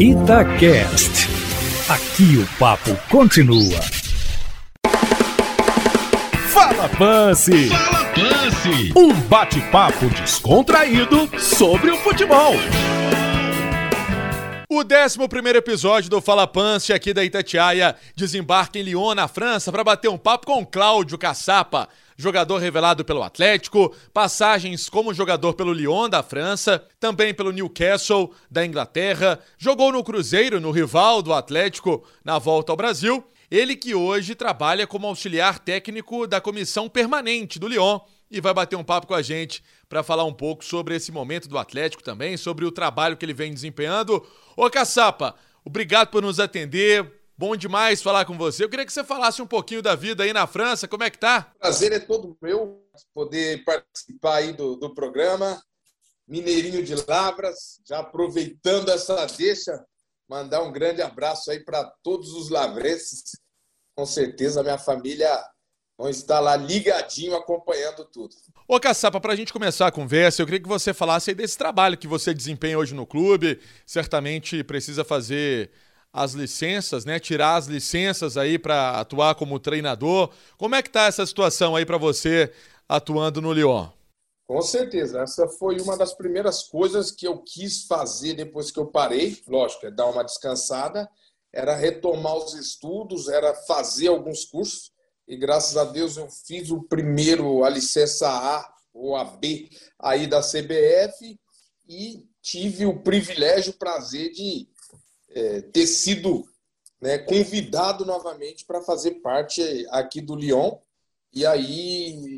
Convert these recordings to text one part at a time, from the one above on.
Itacast. Aqui o papo continua. Fala Pance! Fala Pance! Um bate-papo descontraído sobre o futebol. O 11 episódio do Fala Pance aqui da Itatiaia desembarca em Lyon, na França, para bater um papo com Cláudio Caçapa, jogador revelado pelo Atlético, passagens como jogador pelo Lyon da França, também pelo Newcastle da Inglaterra, jogou no Cruzeiro, no rival do Atlético, na volta ao Brasil. Ele que hoje trabalha como auxiliar técnico da comissão permanente do Lyon e vai bater um papo com a gente para falar um pouco sobre esse momento do Atlético também, sobre o trabalho que ele vem desempenhando. Ô Caçapa, obrigado por nos atender. Bom demais falar com você. Eu queria que você falasse um pouquinho da vida aí na França. Como é que tá? Prazer é todo meu poder participar aí do, do programa. Mineirinho de Lavras, já aproveitando essa deixa, mandar um grande abraço aí para todos os lavrenses. Com certeza minha família vão estar lá ligadinho acompanhando tudo. Ô Caçapa, para a gente começar a conversa, eu queria que você falasse aí desse trabalho que você desempenha hoje no clube. Certamente precisa fazer as licenças, né? Tirar as licenças aí para atuar como treinador. Como é que tá essa situação aí para você atuando no Lyon? Com certeza, essa foi uma das primeiras coisas que eu quis fazer depois que eu parei. Lógico, é dar uma descansada, era retomar os estudos, era fazer alguns cursos e graças a Deus eu fiz o primeiro, a licença A ou a B aí da CBF e tive o privilégio, o prazer de é, ter sido né, convidado novamente para fazer parte aqui do Lyon. E aí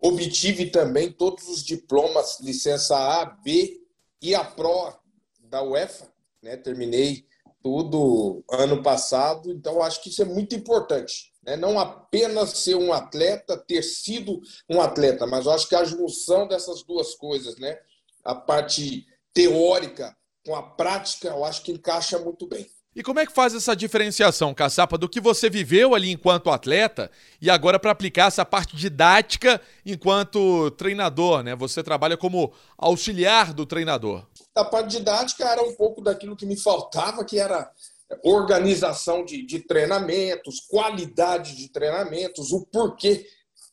obtive também todos os diplomas, licença A, B e a Pro da UEFA. Né? Terminei tudo ano passado, então acho que isso é muito importante né? não apenas ser um atleta, ter sido um atleta, mas acho que a junção dessas duas coisas, né? a parte teórica com a prática, eu acho que encaixa muito bem. E como é que faz essa diferenciação, Caçapa, do que você viveu ali enquanto atleta e agora para aplicar essa parte didática enquanto treinador, né? Você trabalha como auxiliar do treinador. A parte didática era um pouco daquilo que me faltava, que era organização de, de treinamentos, qualidade de treinamentos, o porquê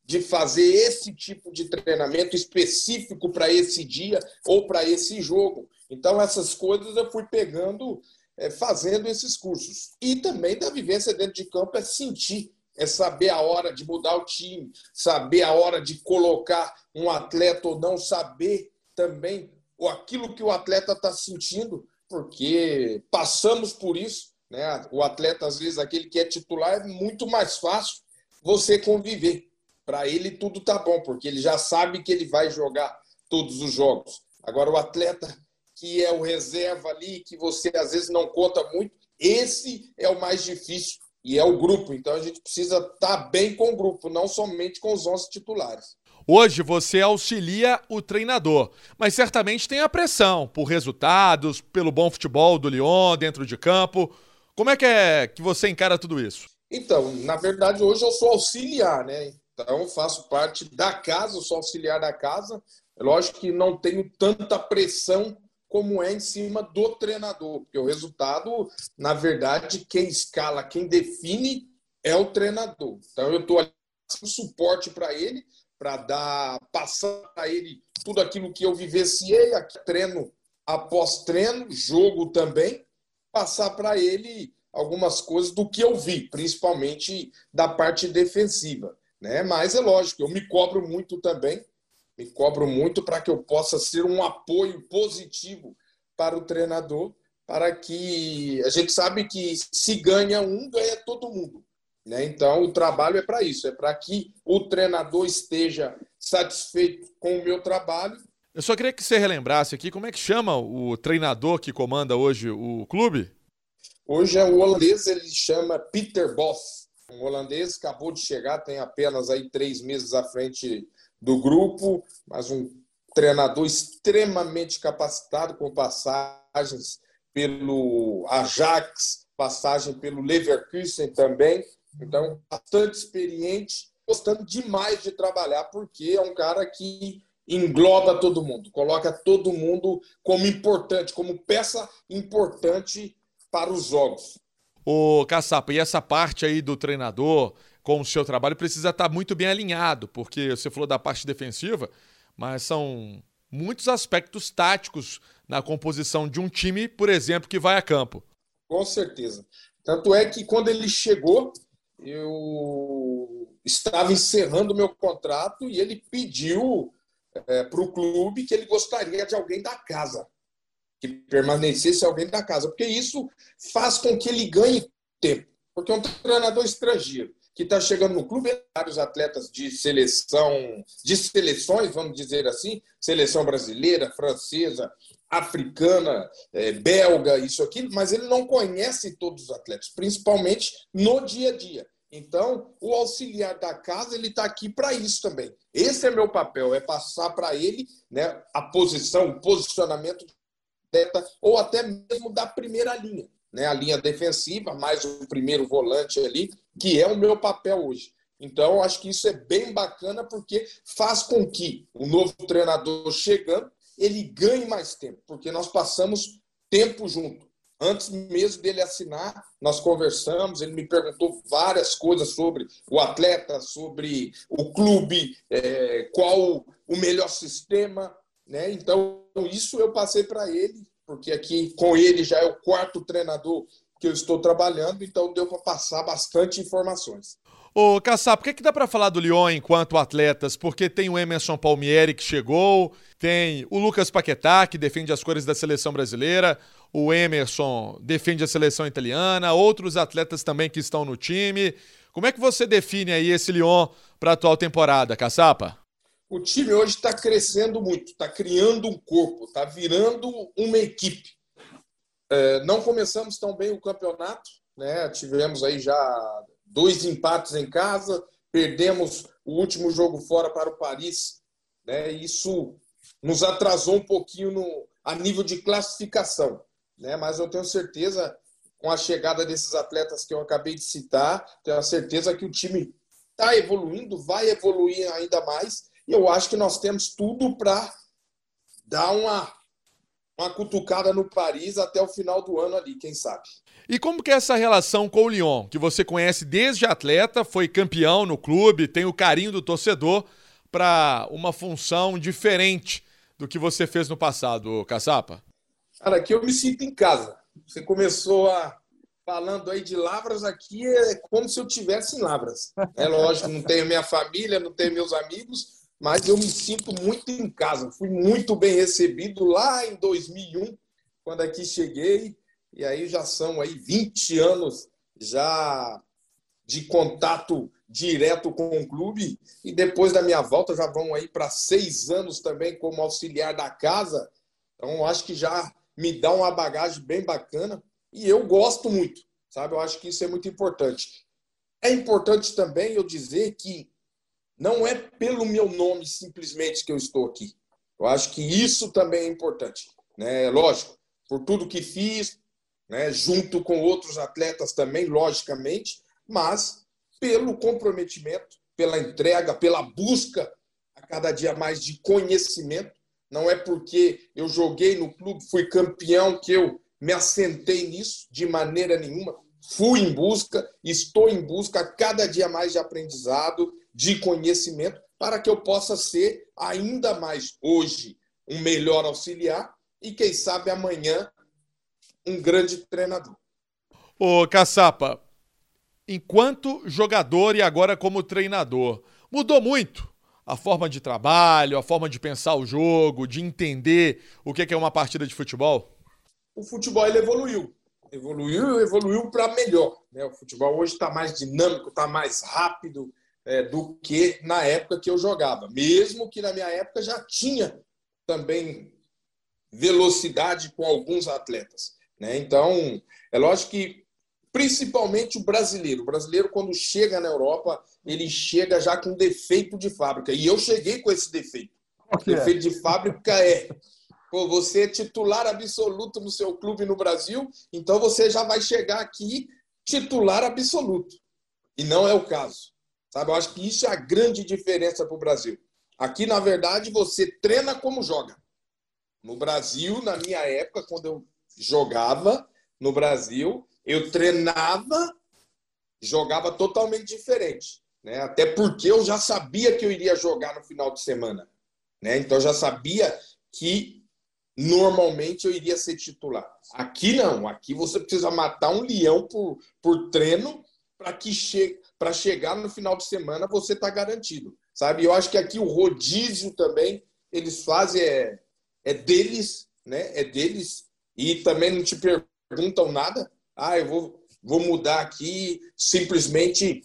de fazer esse tipo de treinamento específico para esse dia ou para esse jogo. Então, essas coisas eu fui pegando, é, fazendo esses cursos. E também da vivência dentro de campo é sentir, é saber a hora de mudar o time, saber a hora de colocar um atleta ou não, saber também aquilo que o atleta está sentindo porque passamos por isso. Né? O atleta, às vezes, aquele que é titular, é muito mais fácil você conviver. Para ele, tudo tá bom, porque ele já sabe que ele vai jogar todos os jogos. Agora, o atleta que é o reserva ali, que você às vezes não conta muito, esse é o mais difícil e é o grupo. Então a gente precisa estar tá bem com o grupo, não somente com os 11 titulares. Hoje você auxilia o treinador, mas certamente tem a pressão por resultados, pelo bom futebol do Lyon dentro de campo. Como é que é que você encara tudo isso? Então, na verdade, hoje eu sou auxiliar, né? Então, faço parte da casa, sou auxiliar da casa. Lógico que não tenho tanta pressão como é em cima do treinador, porque o resultado, na verdade, quem escala, quem define é o treinador. Então, eu estou ali suporte para ele, para dar, passar para ele tudo aquilo que eu vivenciei, aqui, treino após treino, jogo também, passar para ele algumas coisas do que eu vi, principalmente da parte defensiva. Né? Mas é lógico, eu me cobro muito também, me cobro muito para que eu possa ser um apoio positivo para o treinador, para que a gente sabe que se ganha um, ganha todo mundo. Né? Então, o trabalho é para isso, é para que o treinador esteja satisfeito com o meu trabalho. Eu só queria que você relembrasse aqui como é que chama o treinador que comanda hoje o clube? Hoje é o holandês, ele chama Peter Boss. Um holandês acabou de chegar, tem apenas aí três meses à frente do grupo, mas um treinador extremamente capacitado, com passagens pelo Ajax, passagem pelo Leverkusen também. Então, bastante experiente, gostando demais de trabalhar, porque é um cara que engloba todo mundo, coloca todo mundo como importante, como peça importante para os jogos. Ô, Caçapa, e essa parte aí do treinador com o seu trabalho precisa estar muito bem alinhado, porque você falou da parte defensiva, mas são muitos aspectos táticos na composição de um time, por exemplo, que vai a campo. Com certeza. Tanto é que quando ele chegou, eu estava encerrando meu contrato e ele pediu é, para o clube que ele gostaria de alguém da casa, que permanecesse alguém da casa, porque isso faz com que ele ganhe tempo. Porque um treinador estrangeiro que está chegando no clube, vários atletas de seleção, de seleções, vamos dizer assim, seleção brasileira, francesa, africana, é, belga, isso aqui, mas ele não conhece todos os atletas, principalmente no dia a dia. Então, o auxiliar da casa ele está aqui para isso também. Esse é meu papel, é passar para ele né, a posição, o posicionamento ou até mesmo da primeira linha né, a linha defensiva, mais o primeiro volante ali, que é o meu papel hoje. Então, acho que isso é bem bacana porque faz com que o novo treinador chegando, ele ganhe mais tempo, porque nós passamos tempo junto. Antes mesmo dele assinar, nós conversamos, ele me perguntou várias coisas sobre o atleta, sobre o clube, é, qual o melhor sistema. Né? Então, isso eu passei para ele porque aqui com ele já é o quarto treinador que eu estou trabalhando, então deu para passar bastante informações. Ô, Caçap, por que, que dá para falar do Lyon enquanto atletas? Porque tem o Emerson Palmieri que chegou, tem o Lucas Paquetá, que defende as cores da seleção brasileira, o Emerson defende a seleção italiana, outros atletas também que estão no time. Como é que você define aí esse Lyon para a atual temporada, Caçapa? o time hoje está crescendo muito, está criando um corpo, está virando uma equipe. É, não começamos tão bem o campeonato, né? tivemos aí já dois empates em casa, perdemos o último jogo fora para o Paris. Né? Isso nos atrasou um pouquinho no, a nível de classificação. Né? Mas eu tenho certeza, com a chegada desses atletas que eu acabei de citar, tenho a certeza que o time está evoluindo, vai evoluir ainda mais e eu acho que nós temos tudo para dar uma, uma cutucada no Paris até o final do ano ali, quem sabe. E como que é essa relação com o Lyon, que você conhece desde atleta, foi campeão no clube, tem o carinho do torcedor para uma função diferente do que você fez no passado, Caçapa? Cara, aqui eu me sinto em casa. Você começou a falando aí de Lavras aqui é como se eu tivesse em Lavras. É lógico, não tenho minha família, não tenho meus amigos, mas eu me sinto muito em casa. Fui muito bem recebido lá em 2001, quando aqui cheguei, e aí já são aí 20 anos já de contato direto com o clube, e depois da minha volta já vão aí para seis anos também como auxiliar da casa, então acho que já me dá uma bagagem bem bacana, e eu gosto muito, sabe? Eu acho que isso é muito importante. É importante também eu dizer que não é pelo meu nome simplesmente que eu estou aqui. Eu acho que isso também é importante. Né? Lógico, por tudo que fiz, né? junto com outros atletas também, logicamente, mas pelo comprometimento, pela entrega, pela busca a cada dia mais de conhecimento. Não é porque eu joguei no clube, fui campeão, que eu me assentei nisso de maneira nenhuma. Fui em busca, estou em busca a cada dia mais de aprendizado, de conhecimento para que eu possa ser ainda mais hoje um melhor auxiliar e quem sabe amanhã um grande treinador. Ô Caçapa, enquanto jogador e agora como treinador, mudou muito a forma de trabalho, a forma de pensar o jogo, de entender o que é uma partida de futebol? O futebol ele evoluiu. Evoluiu, evoluiu para melhor. Né? O futebol hoje está mais dinâmico, está mais rápido, é, do que na época que eu jogava. Mesmo que na minha época já tinha também velocidade com alguns atletas. Né? Então, é lógico que, principalmente o brasileiro, o brasileiro, quando chega na Europa, ele chega já com defeito de fábrica. E eu cheguei com esse defeito. O defeito de fábrica é. Pô, você é titular absoluto no seu clube no Brasil, então você já vai chegar aqui titular absoluto. E não é o caso. Sabe? Eu acho que isso é a grande diferença para o Brasil. Aqui, na verdade, você treina como joga. No Brasil, na minha época, quando eu jogava, no Brasil, eu treinava, jogava totalmente diferente. Né? Até porque eu já sabia que eu iria jogar no final de semana. Né? Então, eu já sabia que normalmente eu iria ser titular. Aqui não, aqui você precisa matar um leão por, por treino para que chegue para chegar no final de semana você está garantido, sabe? Eu acho que aqui o rodízio também eles fazem é, é deles, né? É deles e também não te perguntam nada. Ah, eu vou, vou mudar aqui simplesmente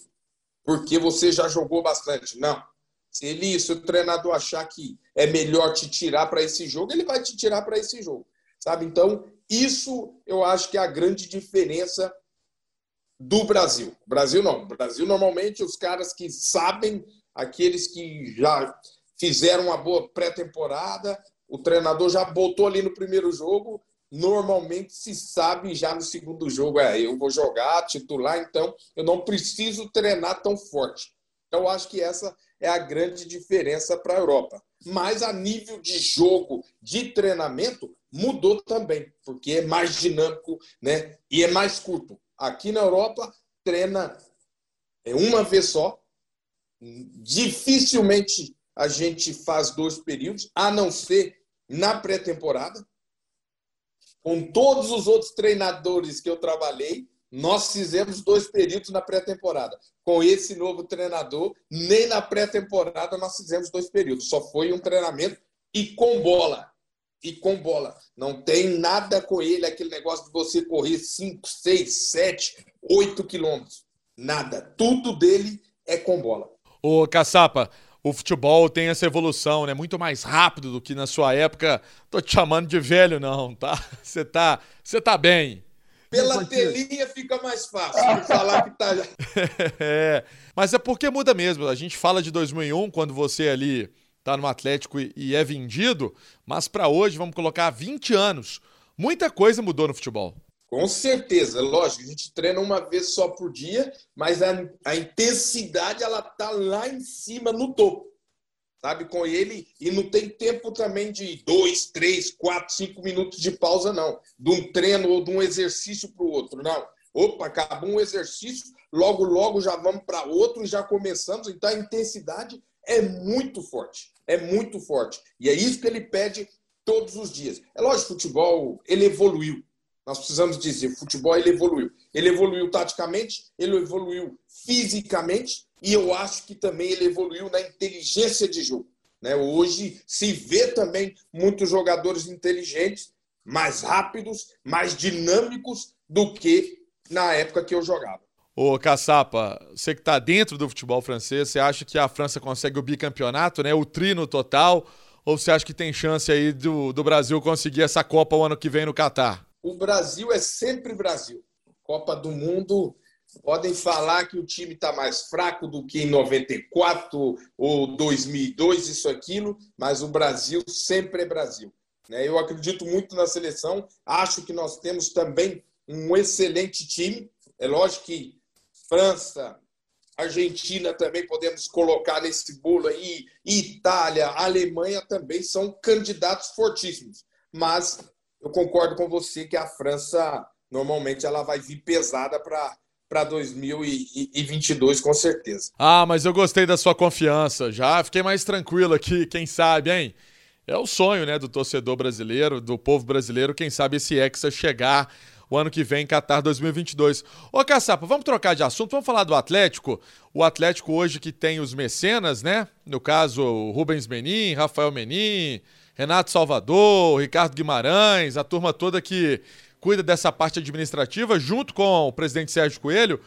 porque você já jogou bastante. Não. Se ele, se o treinador achar que é melhor te tirar para esse jogo, ele vai te tirar para esse jogo, sabe? Então, isso eu acho que é a grande diferença do Brasil. Brasil não. Brasil, normalmente, os caras que sabem, aqueles que já fizeram uma boa pré-temporada, o treinador já botou ali no primeiro jogo, normalmente se sabe já no segundo jogo, é, eu vou jogar titular, então eu não preciso treinar tão forte. Então, eu acho que essa é a grande diferença para a Europa. Mas a nível de jogo, de treinamento, mudou também, porque é mais dinâmico né? e é mais curto. Aqui na Europa, treina é uma vez só. Dificilmente a gente faz dois períodos, a não ser na pré-temporada. Com todos os outros treinadores que eu trabalhei, nós fizemos dois períodos na pré-temporada. Com esse novo treinador, nem na pré-temporada nós fizemos dois períodos. Só foi um treinamento e com bola e com bola. Não tem nada com ele, aquele negócio de você correr 5, 6, 7, 8 quilômetros. Nada. Tudo dele é com bola. Ô, Caçapa, o futebol tem essa evolução, né? Muito mais rápido do que na sua época. Tô te chamando de velho, não, tá? Você tá, você tá bem. Pela telinha fica mais fácil falar que tá. é, mas é porque muda mesmo. A gente fala de 2001, quando você ali tá no Atlético e é vendido, mas para hoje, vamos colocar 20 anos. Muita coisa mudou no futebol. Com certeza, lógico, a gente treina uma vez só por dia, mas a, a intensidade ela tá lá em cima, no topo. Sabe, com ele, e não tem tempo também de dois, três, quatro, cinco minutos de pausa, não. De um treino ou de um exercício para o outro, não. Opa, acabou um exercício, logo, logo já vamos para outro e já começamos. Então a intensidade é muito forte é muito forte. E é isso que ele pede todos os dias. É lógico, o futebol ele evoluiu. Nós precisamos dizer, o futebol ele evoluiu. Ele evoluiu taticamente, ele evoluiu fisicamente e eu acho que também ele evoluiu na inteligência de jogo. Né? Hoje se vê também muitos jogadores inteligentes, mais rápidos, mais dinâmicos do que na época que eu jogava. Ô, Caçapa, você que está dentro do futebol francês, você acha que a França consegue o bicampeonato, né? O trino total? Ou você acha que tem chance aí do, do Brasil conseguir essa Copa o ano que vem no Catar? O Brasil é sempre Brasil. Copa do Mundo, podem falar que o time está mais fraco do que em 94 ou 2002, isso, aquilo, mas o Brasil sempre é Brasil. Né? Eu acredito muito na seleção, acho que nós temos também um excelente time. É lógico que França, Argentina também podemos colocar nesse bolo aí, Itália, Alemanha também são candidatos fortíssimos. Mas eu concordo com você que a França normalmente ela vai vir pesada para para 2022 com certeza. Ah, mas eu gostei da sua confiança. Já fiquei mais tranquilo aqui, quem sabe, hein? É o sonho, né, do torcedor brasileiro, do povo brasileiro, quem sabe esse Hexa chegar o ano que vem, Qatar 2022. Ô, Caçapa, vamos trocar de assunto, vamos falar do Atlético. O Atlético hoje que tem os mecenas, né? No caso, Rubens Menin, Rafael Menin, Renato Salvador, Ricardo Guimarães, a turma toda que cuida dessa parte administrativa, junto com o presidente Sérgio Coelho.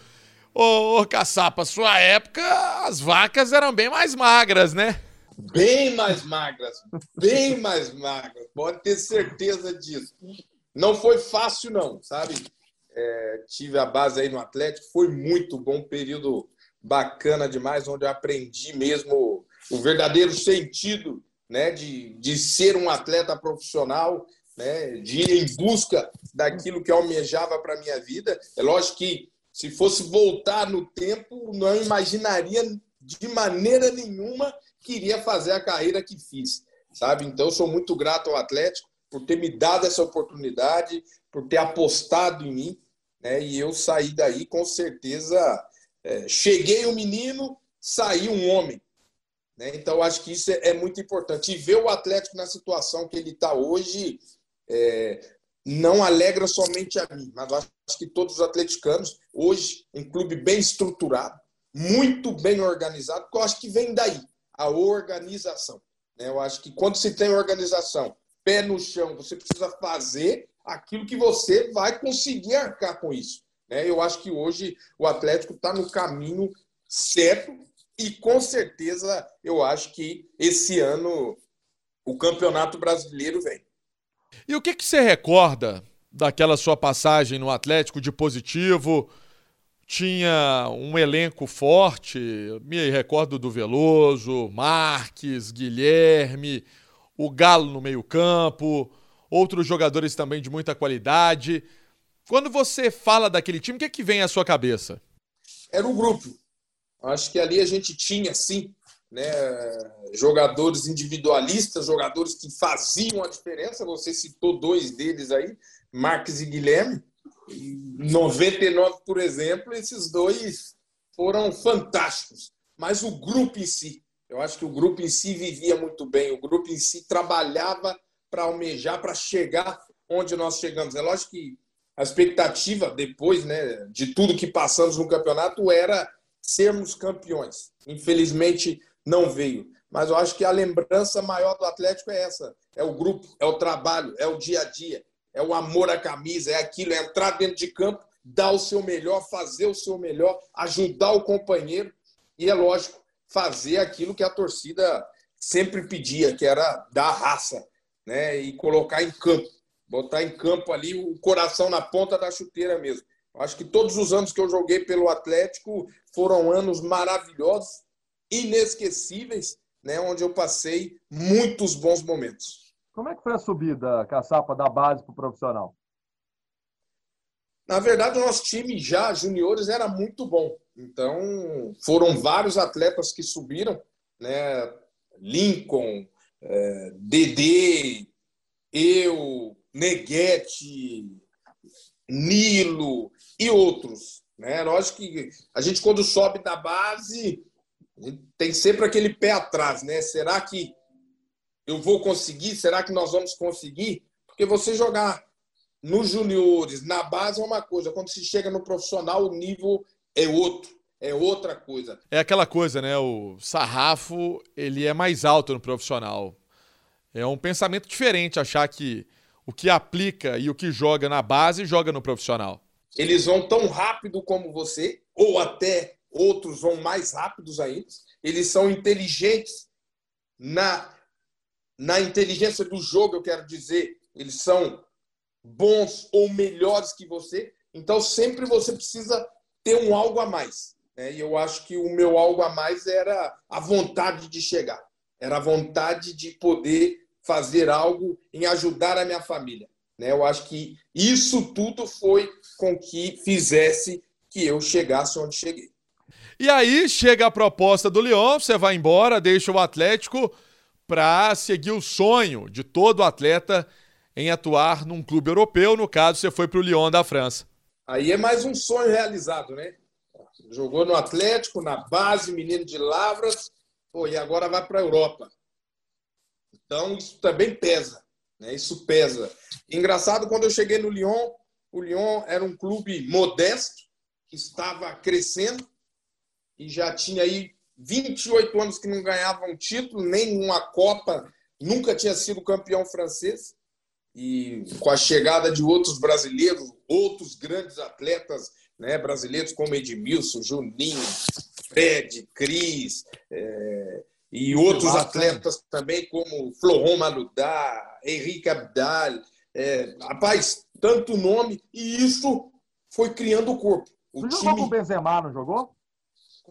Ô, ô Caçapa, sua época as vacas eram bem mais magras, né? Bem mais magras, bem mais magras, pode ter certeza disso. Não foi fácil, não, sabe? É, tive a base aí no Atlético, foi muito bom, período bacana demais, onde eu aprendi mesmo o verdadeiro sentido né, de, de ser um atleta profissional, né, de ir em busca daquilo que almejava para a minha vida. É lógico que se fosse voltar no tempo, não imaginaria de maneira nenhuma que iria fazer a carreira que fiz, sabe? Então, sou muito grato ao Atlético por ter me dado essa oportunidade, por ter apostado em mim, né? E eu saí daí com certeza. É, cheguei um menino, saí um homem. Né? Então, acho que isso é, é, muito importante. E ver o Atlético na situação que ele está hoje é, não alegra somente a mim, mas acho que todos os atleticanos, hoje, um clube bem estruturado, muito bem organizado, porque eu acho que vem daí, a organização. Né? Eu acho que quando se tem organização, pé no chão, você precisa fazer aquilo que você vai conseguir arcar com isso. Né? Eu acho que hoje o Atlético está no caminho certo e com certeza eu acho que esse ano o Campeonato Brasileiro vem. E o que, que você recorda daquela sua passagem no Atlético de positivo? Tinha um elenco forte, me recordo do Veloso, Marques, Guilherme, o Galo no meio-campo, outros jogadores também de muita qualidade. Quando você fala daquele time, o que, é que vem à sua cabeça? Era um grupo. Acho que ali a gente tinha, sim, né, jogadores individualistas, jogadores que faziam a diferença. Você citou dois deles aí, Marques e Guilherme. Em 99, por exemplo, esses dois foram fantásticos. Mas o grupo em si, eu acho que o grupo em si vivia muito bem, o grupo em si trabalhava para almejar, para chegar onde nós chegamos. É lógico que a expectativa depois né, de tudo que passamos no campeonato era sermos campeões. Infelizmente não veio. Mas eu acho que a lembrança maior do Atlético é essa: é o grupo, é o trabalho, é o dia a dia, é o amor à camisa, é aquilo, é entrar dentro de campo, dar o seu melhor, fazer o seu melhor, ajudar o companheiro e, é lógico, fazer aquilo que a torcida sempre pedia, que era dar raça né? e colocar em campo, botar em campo ali o coração na ponta da chuteira mesmo. Acho que todos os anos que eu joguei pelo Atlético foram anos maravilhosos, inesquecíveis, né, onde eu passei muitos bons momentos. Como é que foi a subida, Caçapa, da base para o profissional? Na verdade, o nosso time já, juniores, era muito bom. Então, foram vários atletas que subiram, né? Lincoln, é, Dedê, eu, Neguete, Nilo e outros. Né? Lógico que a gente, quando sobe da base, tem sempre aquele pé atrás, né? Será que eu vou conseguir? Será que nós vamos conseguir? Porque você jogar nos juniores, na base é uma coisa, quando se chega no profissional, o nível é outro, é outra coisa. É aquela coisa, né? O sarrafo, ele é mais alto no profissional. É um pensamento diferente achar que o que aplica e o que joga na base joga no profissional. Eles vão tão rápido como você, ou até outros vão mais rápidos ainda. Eles são inteligentes na, na inteligência do jogo, eu quero dizer. Eles são bons ou melhores que você. Então, sempre você precisa ter um algo a mais. Né? E eu acho que o meu algo a mais era a vontade de chegar. Era a vontade de poder fazer algo em ajudar a minha família. Né? Eu acho que isso tudo foi com que fizesse que eu chegasse onde cheguei. E aí chega a proposta do Lyon, você vai embora, deixa o Atlético para seguir o sonho de todo atleta em atuar num clube europeu. No caso, você foi para o Lyon da França. Aí é mais um sonho realizado, né? Jogou no Atlético, na base, menino de Lavras, pô, e agora vai para a Europa. Então, isso também pesa. Né? Isso pesa. Engraçado, quando eu cheguei no Lyon, o Lyon era um clube modesto, que estava crescendo e já tinha aí 28 anos que não ganhava um título, nem uma Copa, nunca tinha sido campeão francês. E com a chegada de outros brasileiros, outros grandes atletas né, brasileiros como Edmilson, Juninho, Fred, Cris, é, e outros atletas também, como Floron Maludá, Henrique Abdal. É, rapaz, tanto nome, e isso foi criando o corpo. O Você time... jogou com o Benzema, não jogou?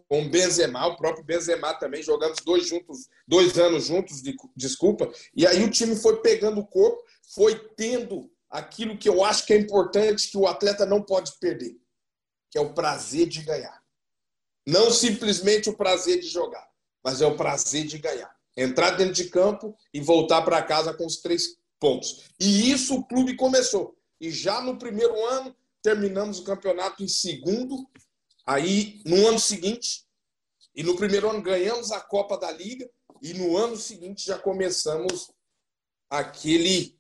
Com o Benzema, o próprio Benzema também, jogamos dois juntos, dois anos juntos, de, desculpa. E aí o time foi pegando o corpo, foi tendo aquilo que eu acho que é importante, que o atleta não pode perder, que é o prazer de ganhar. Não simplesmente o prazer de jogar mas é o prazer de ganhar. Entrar dentro de campo e voltar para casa com os três pontos. E isso o clube começou. e já no primeiro ano terminamos o campeonato em segundo. Aí, no ano seguinte, e no primeiro ano ganhamos a Copa da Liga, e no ano seguinte já começamos aquele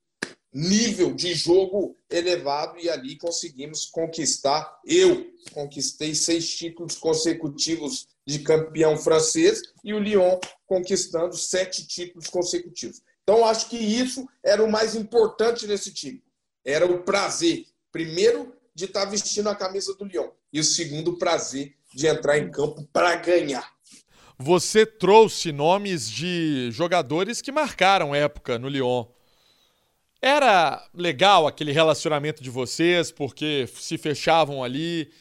nível de jogo elevado e ali conseguimos conquistar. Eu conquistei seis títulos consecutivos de campeão francês e o Lyon conquistando sete títulos consecutivos. Então, acho que isso era o mais importante nesse time. Era o prazer, primeiro, de estar vestindo a camisa do Lyon e o segundo, prazer de entrar em campo para ganhar. Você trouxe nomes de jogadores que marcaram época no Lyon. Era legal aquele relacionamento de vocês, porque se fechavam ali.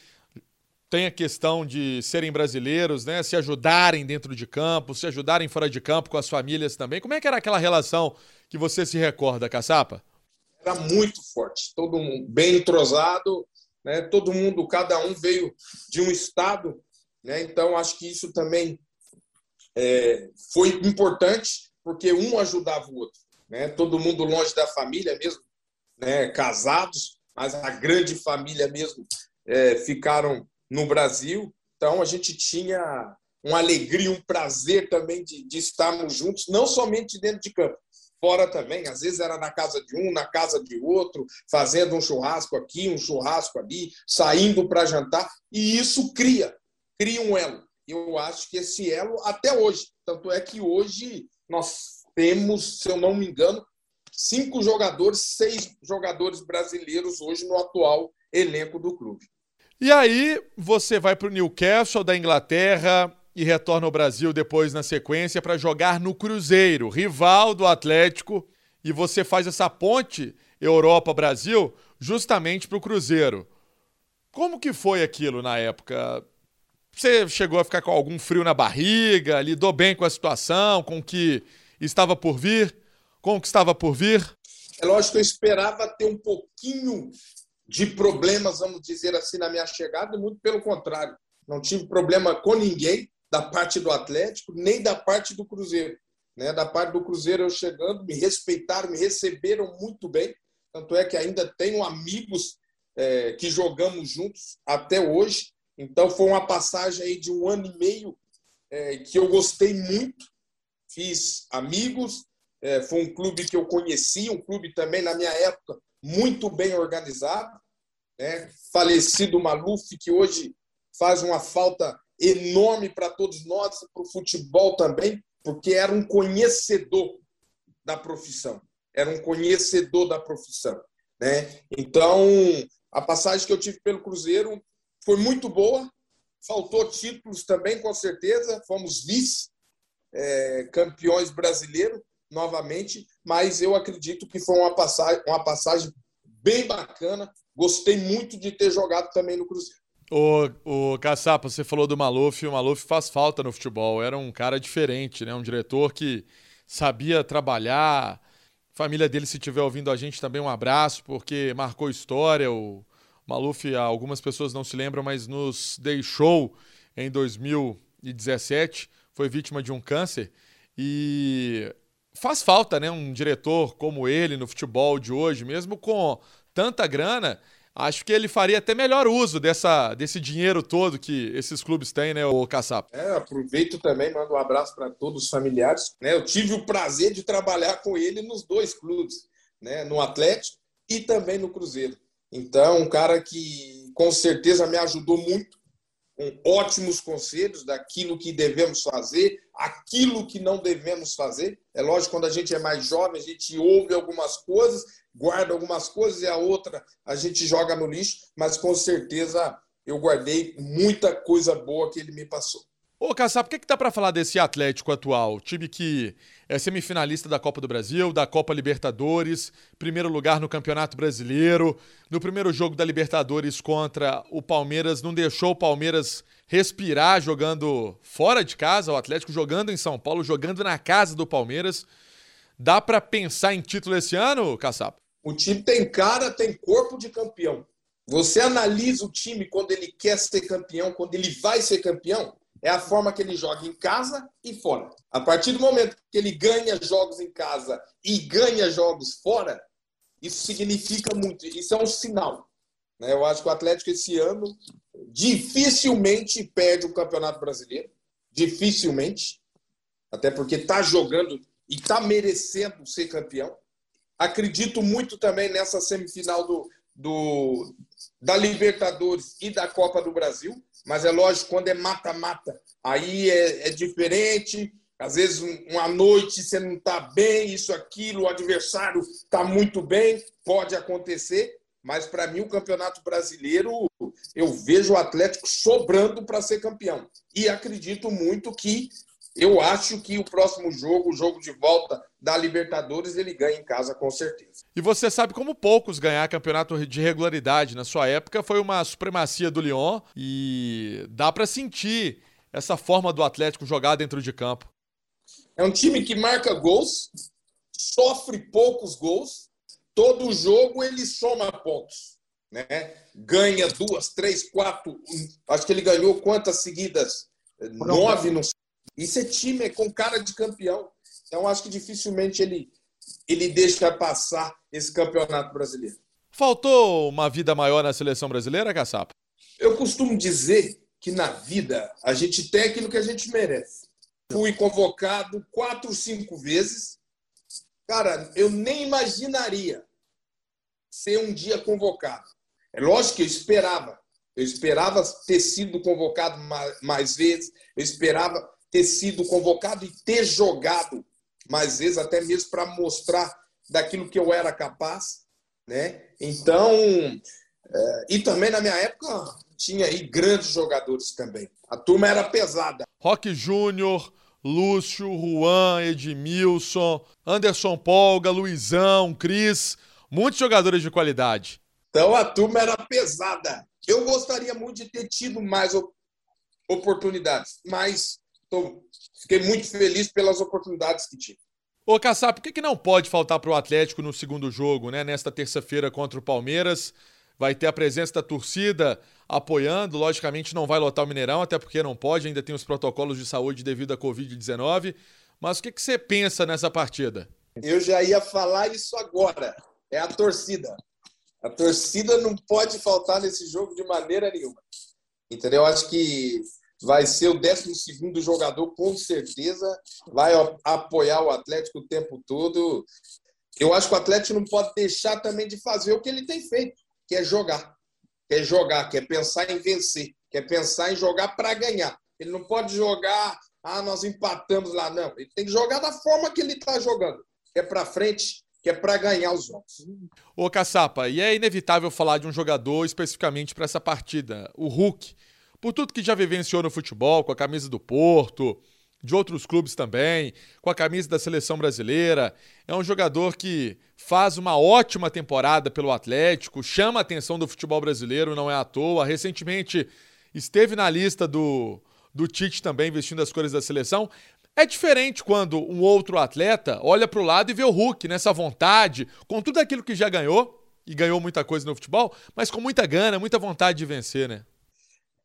Tem a questão de serem brasileiros, né? Se ajudarem dentro de campo, se ajudarem fora de campo com as famílias também. Como é que era aquela relação que você se recorda, Caçapa? Era muito forte, todo mundo bem entrosado, né? Todo mundo, cada um veio de um estado, né? Então acho que isso também é, foi importante, porque um ajudava o outro né? todo mundo longe da família mesmo, né? casados, mas a grande família mesmo é, ficaram no Brasil. Então a gente tinha uma alegria, um prazer também de, de estarmos juntos, não somente dentro de campo, fora também. Às vezes era na casa de um, na casa de outro, fazendo um churrasco aqui, um churrasco ali, saindo para jantar. E isso cria, cria um elo. Eu acho que esse elo até hoje. Tanto é que hoje nós temos, se eu não me engano, cinco jogadores, seis jogadores brasileiros hoje no atual elenco do clube. E aí você vai para o Newcastle da Inglaterra e retorna ao Brasil depois na sequência para jogar no Cruzeiro, rival do Atlético, e você faz essa ponte Europa-Brasil justamente para o Cruzeiro. Como que foi aquilo na época? Você chegou a ficar com algum frio na barriga, lidou bem com a situação, com que estava por vir? Com o que estava por vir? É lógico que eu esperava ter um pouquinho de problemas, vamos dizer assim, na minha chegada, e muito pelo contrário. Não tive problema com ninguém da parte do Atlético, nem da parte do Cruzeiro. Né? Da parte do Cruzeiro, eu chegando, me respeitaram, me receberam muito bem. Tanto é que ainda tenho amigos é, que jogamos juntos até hoje. Então, foi uma passagem aí de um ano e meio é, que eu gostei muito fiz amigos, é, foi um clube que eu conheci, um clube também, na minha época, muito bem organizado. Né? Falecido Maluf, que hoje faz uma falta enorme para todos nós, para o futebol também, porque era um conhecedor da profissão. Era um conhecedor da profissão. Né? Então, a passagem que eu tive pelo Cruzeiro foi muito boa. Faltou títulos também, com certeza. Fomos vice é, campeões brasileiros novamente, mas eu acredito que foi uma passagem, uma passagem bem bacana. Gostei muito de ter jogado também no Cruzeiro. O, o Caçapa, você falou do Maluf, o Maluf faz falta no futebol. Era um cara diferente, né? Um diretor que sabia trabalhar. Família dele, se estiver ouvindo a gente, também um abraço, porque marcou história. O Maluf, algumas pessoas não se lembram, mas nos deixou em 2017 foi vítima de um câncer e faz falta, né, um diretor como ele no futebol de hoje, mesmo com tanta grana. Acho que ele faria até melhor uso dessa, desse dinheiro todo que esses clubes têm, né, o Caçap? É, aproveito também, mando um abraço para todos os familiares. Né? Eu tive o prazer de trabalhar com ele nos dois clubes, né? no Atlético e também no Cruzeiro. Então, um cara que com certeza me ajudou muito com ótimos conselhos daquilo que devemos fazer, aquilo que não devemos fazer. É lógico, quando a gente é mais jovem, a gente ouve algumas coisas, guarda algumas coisas e a outra a gente joga no lixo, mas com certeza eu guardei muita coisa boa que ele me passou. Ô, Caçap, o que, que dá para falar desse Atlético atual? Time que é semifinalista da Copa do Brasil, da Copa Libertadores, primeiro lugar no Campeonato Brasileiro. No primeiro jogo da Libertadores contra o Palmeiras, não deixou o Palmeiras respirar jogando fora de casa, o Atlético jogando em São Paulo, jogando na casa do Palmeiras. Dá para pensar em título esse ano, Caçap? O time tem cara, tem corpo de campeão. Você analisa o time quando ele quer ser campeão, quando ele vai ser campeão, é a forma que ele joga em casa e fora. A partir do momento que ele ganha jogos em casa e ganha jogos fora, Isso significa muito, isso é um sinal. Né? Eu acho que o Atlético esse ano dificilmente perde o Campeonato Brasileiro. Dificilmente. Até porque está jogando e está merecendo ser campeão. Acredito muito também nessa semifinal do, do, da Libertadores e da Copa do Brasil. Mas é lógico, quando é mata-mata, aí é, é, diferente. Às vezes, uma noite você não está bem, isso, aquilo, o adversário está muito bem, pode acontecer. Mas para mim, o Campeonato Brasileiro, eu vejo o Atlético sobrando para ser campeão. E acredito muito que eu acho que o próximo jogo, o jogo de volta da Libertadores, ele ganha em casa com certeza. E você sabe como poucos ganhar campeonato de regularidade. Na sua época foi uma supremacia do Lyon e dá para sentir essa forma do Atlético jogar dentro de campo. É um time que marca gols, sofre poucos gols, todo jogo ele soma pontos. Né? Ganha duas, três, quatro. Acho que ele ganhou quantas seguidas? Nove, não Isso é time, é com cara de campeão. Então, acho que dificilmente ele, ele deixa passar esse campeonato brasileiro. Faltou uma vida maior na seleção brasileira, Caçapa? Eu costumo dizer que na vida a gente tem aquilo que a gente merece. Fui convocado quatro, cinco vezes. Cara, eu nem imaginaria ser um dia convocado. É lógico que eu esperava. Eu esperava ter sido convocado mais vezes. Eu esperava ter sido convocado e ter jogado mais vezes, até mesmo para mostrar daquilo que eu era capaz, né? Então, é, e também na minha época tinha aí grandes jogadores também. A turma era pesada. Roque Júnior, Lúcio, Juan, Edmilson, Anderson Polga, Luizão, Cris, muitos jogadores de qualidade. Então a turma era pesada. Eu gostaria muito de ter tido mais oportunidades, mas Tô, fiquei muito feliz pelas oportunidades que tive. Ô, Kassab, por que, que não pode faltar para o Atlético no segundo jogo, né? Nesta terça-feira contra o Palmeiras. Vai ter a presença da torcida apoiando. Logicamente, não vai lotar o Mineirão, até porque não pode, ainda tem os protocolos de saúde devido à Covid-19. Mas o que, que você pensa nessa partida? Eu já ia falar isso agora. É a torcida. A torcida não pode faltar nesse jogo de maneira nenhuma. Entendeu? Acho que vai ser o 12 jogador, com certeza, vai apoiar o Atlético o tempo todo. Eu acho que o Atlético não pode deixar também de fazer o que ele tem feito, que é jogar. Quer jogar, quer pensar em vencer, quer pensar em jogar para ganhar. Ele não pode jogar, ah, nós empatamos lá, não. Ele tem que jogar da forma que ele está jogando, que é para frente, que é para ganhar os jogos. Ô, Caçapa, e é inevitável falar de um jogador especificamente para essa partida, o Hulk por tudo que já vivenciou no futebol, com a camisa do Porto, de outros clubes também, com a camisa da seleção brasileira. É um jogador que faz uma ótima temporada pelo Atlético, chama a atenção do futebol brasileiro, não é à toa. Recentemente esteve na lista do, do Tite também, vestindo as cores da seleção. É diferente quando um outro atleta olha para o lado e vê o Hulk nessa vontade, com tudo aquilo que já ganhou, e ganhou muita coisa no futebol, mas com muita gana, muita vontade de vencer, né?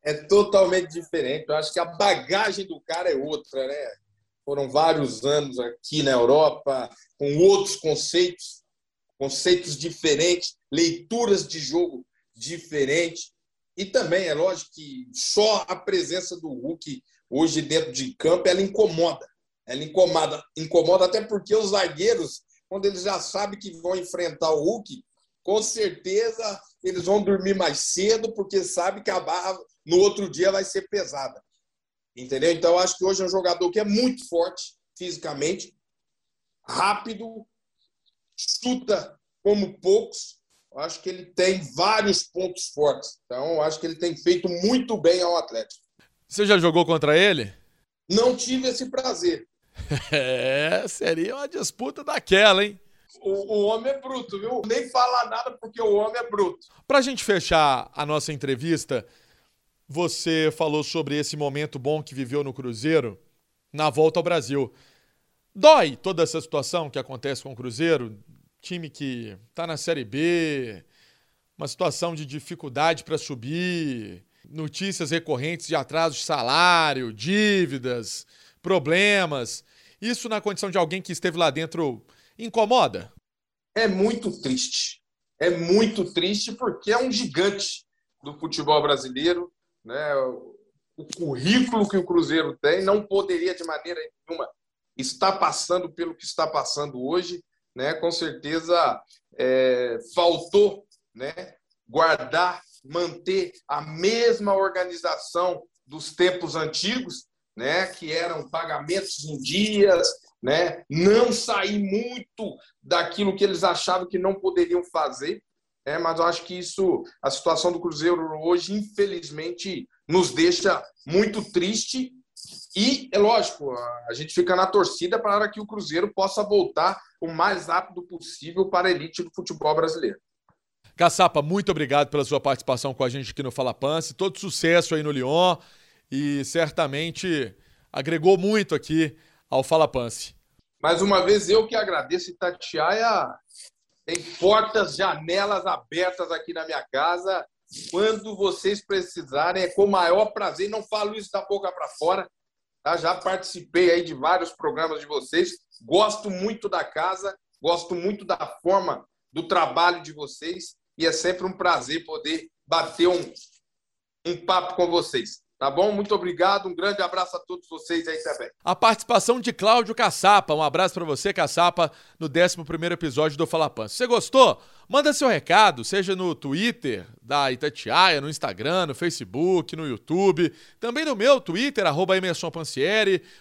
É totalmente diferente. Eu acho que a bagagem do cara é outra, né? Foram vários anos aqui na Europa, com outros conceitos, conceitos diferentes, leituras de jogo diferentes. E também é lógico que só a presença do Hulk hoje dentro de campo ela incomoda. Ela incomoda, incomoda até porque os zagueiros, quando eles já sabem que vão enfrentar o Hulk, com certeza eles vão dormir mais cedo, porque sabem que a barra no outro dia vai ser pesada. Entendeu? Então, eu acho que hoje é um jogador que é muito forte fisicamente, rápido, chuta como poucos. Acho que ele tem vários pontos fortes. Então, acho que ele tem feito muito bem ao Atlético. Você já jogou contra ele? Não tive esse prazer. É, seria uma disputa daquela, hein? O, o, homem é bruto, viu? Nem falar nada porque o homem é bruto. Pra gente fechar a nossa entrevista, você falou sobre esse momento bom que viveu no Cruzeiro na volta ao Brasil. Dói toda essa situação que acontece com o Cruzeiro, time que está na Série B, uma situação de dificuldade para subir, notícias recorrentes de atraso de salário, dívidas, problemas. Isso na condição de alguém que esteve lá dentro incomoda? é muito triste. É muito triste porque é um gigante do futebol brasileiro, né? O currículo que o Cruzeiro tem não poderia de maneira nenhuma estar passando pelo que está passando hoje, né? Com certeza é, faltou, né? Guardar, manter a mesma organização dos tempos antigos, né? Que eram pagamentos em dias, né? Não sair muito daquilo que eles achavam que não poderiam fazer, é, mas eu acho que isso, a situação do Cruzeiro hoje, infelizmente, nos deixa muito triste. E, é lógico, a gente fica na torcida para que o Cruzeiro possa voltar o mais rápido possível para a elite do futebol brasileiro. Caçapa, muito obrigado pela sua participação com a gente aqui no Fala Pance. Todo sucesso aí no Lyon e certamente agregou muito aqui ao Fala Pance. Mais uma vez, eu que agradeço Itatiaia tem portas, janelas abertas aqui na minha casa. Quando vocês precisarem, é com o maior prazer. Não falo isso da boca para fora. Tá? Já participei aí de vários programas de vocês. Gosto muito da casa, gosto muito da forma do trabalho de vocês. E é sempre um prazer poder bater um, um papo com vocês. Tá bom? Muito obrigado. Um grande abraço a todos vocês aí também. A participação de Cláudio Caçapa. Um abraço para você, Caçapa, no 11 episódio do Fala Pan. Se você gostou, manda seu recado, seja no Twitter da Itatiaia, no Instagram, no Facebook, no YouTube, também no meu Twitter, arroba Emerson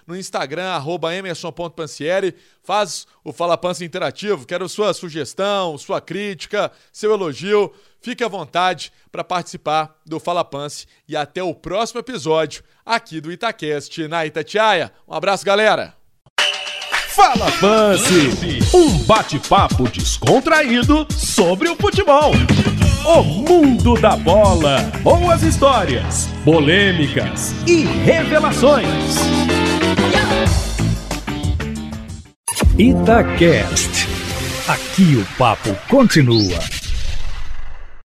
no Instagram, arroba emerson.pansieri. Faz o Fala Pança interativo. Quero sua sugestão, sua crítica, seu elogio. Fique à vontade para participar do Fala Pance e até o próximo episódio aqui do Itacast na Itatiaia. Um abraço, galera! Fala Pance, um bate-papo descontraído sobre o futebol. O mundo da bola, boas histórias, polêmicas e revelações. Itacast. Aqui o papo continua.